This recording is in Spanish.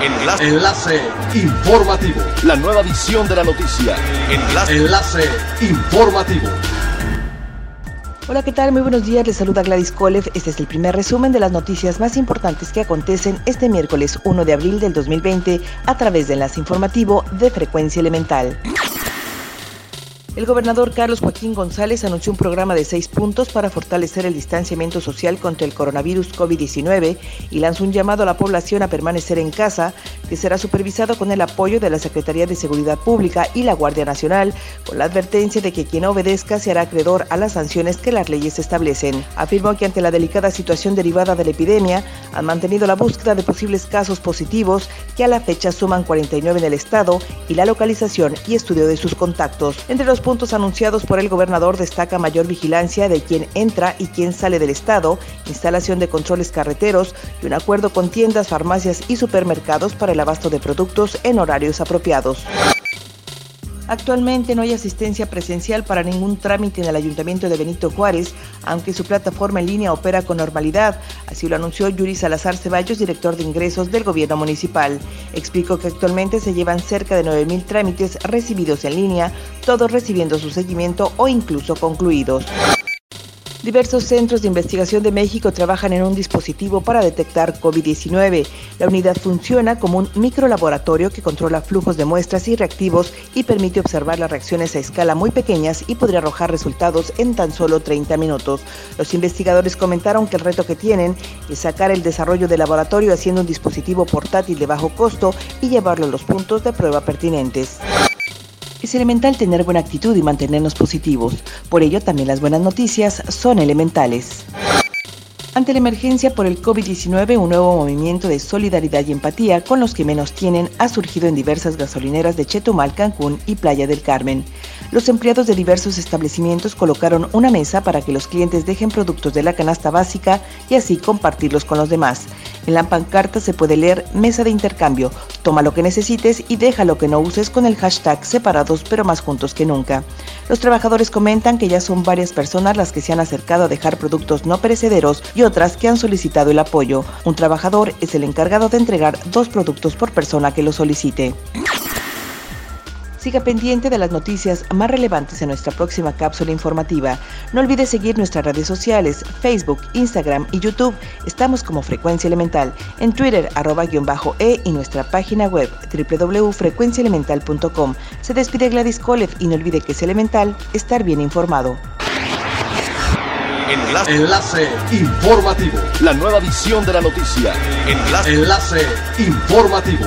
Enlace. Enlace informativo. La nueva edición de la noticia. Enlace. Enlace informativo. Hola, ¿qué tal? Muy buenos días. Les saluda Gladys Kolev. Este es el primer resumen de las noticias más importantes que acontecen este miércoles 1 de abril del 2020 a través de Enlace Informativo de Frecuencia Elemental. El gobernador Carlos Joaquín González anunció un programa de seis puntos para fortalecer el distanciamiento social contra el coronavirus COVID-19 y lanzó un llamado a la población a permanecer en casa, que será supervisado con el apoyo de la Secretaría de Seguridad Pública y la Guardia Nacional, con la advertencia de que quien obedezca se hará acreedor a las sanciones que las leyes establecen. Afirmó que ante la delicada situación derivada de la epidemia, han mantenido la búsqueda de posibles casos positivos, que a la fecha suman 49 en el estado, y la localización y estudio de sus contactos. Entre los puntos anunciados por el gobernador destaca mayor vigilancia de quien entra y quien sale del Estado, instalación de controles carreteros y un acuerdo con tiendas, farmacias y supermercados para el abasto de productos en horarios apropiados. Actualmente no hay asistencia presencial para ningún trámite en el Ayuntamiento de Benito Juárez, aunque su plataforma en línea opera con normalidad. Así lo anunció Yuri Salazar Ceballos, director de ingresos del gobierno municipal. Explicó que actualmente se llevan cerca de 9.000 trámites recibidos en línea, todos recibiendo su seguimiento o incluso concluidos. Diversos centros de investigación de México trabajan en un dispositivo para detectar COVID-19. La unidad funciona como un microlaboratorio que controla flujos de muestras y reactivos y permite observar las reacciones a escala muy pequeñas y podría arrojar resultados en tan solo 30 minutos. Los investigadores comentaron que el reto que tienen es sacar el desarrollo del laboratorio haciendo un dispositivo portátil de bajo costo y llevarlo a los puntos de prueba pertinentes. Es elemental tener buena actitud y mantenernos positivos. Por ello, también las buenas noticias son elementales. Ante la emergencia por el COVID-19, un nuevo movimiento de solidaridad y empatía con los que menos tienen ha surgido en diversas gasolineras de Chetumal, Cancún y Playa del Carmen. Los empleados de diversos establecimientos colocaron una mesa para que los clientes dejen productos de la canasta básica y así compartirlos con los demás. En la pancarta se puede leer mesa de intercambio, toma lo que necesites y deja lo que no uses con el hashtag separados pero más juntos que nunca. Los trabajadores comentan que ya son varias personas las que se han acercado a dejar productos no perecederos y otras que han solicitado el apoyo. Un trabajador es el encargado de entregar dos productos por persona que lo solicite. Siga pendiente de las noticias más relevantes en nuestra próxima cápsula informativa. No olvide seguir nuestras redes sociales, Facebook, Instagram y YouTube. Estamos como Frecuencia Elemental, en Twitter, arroba guion bajo E y nuestra página web www.frecuenciaelemental.com. Se despide Gladys Kolev y no olvide que es elemental estar bien informado. Enlace. Enlace informativo. La nueva edición de la noticia. Enlace. Enlace informativo.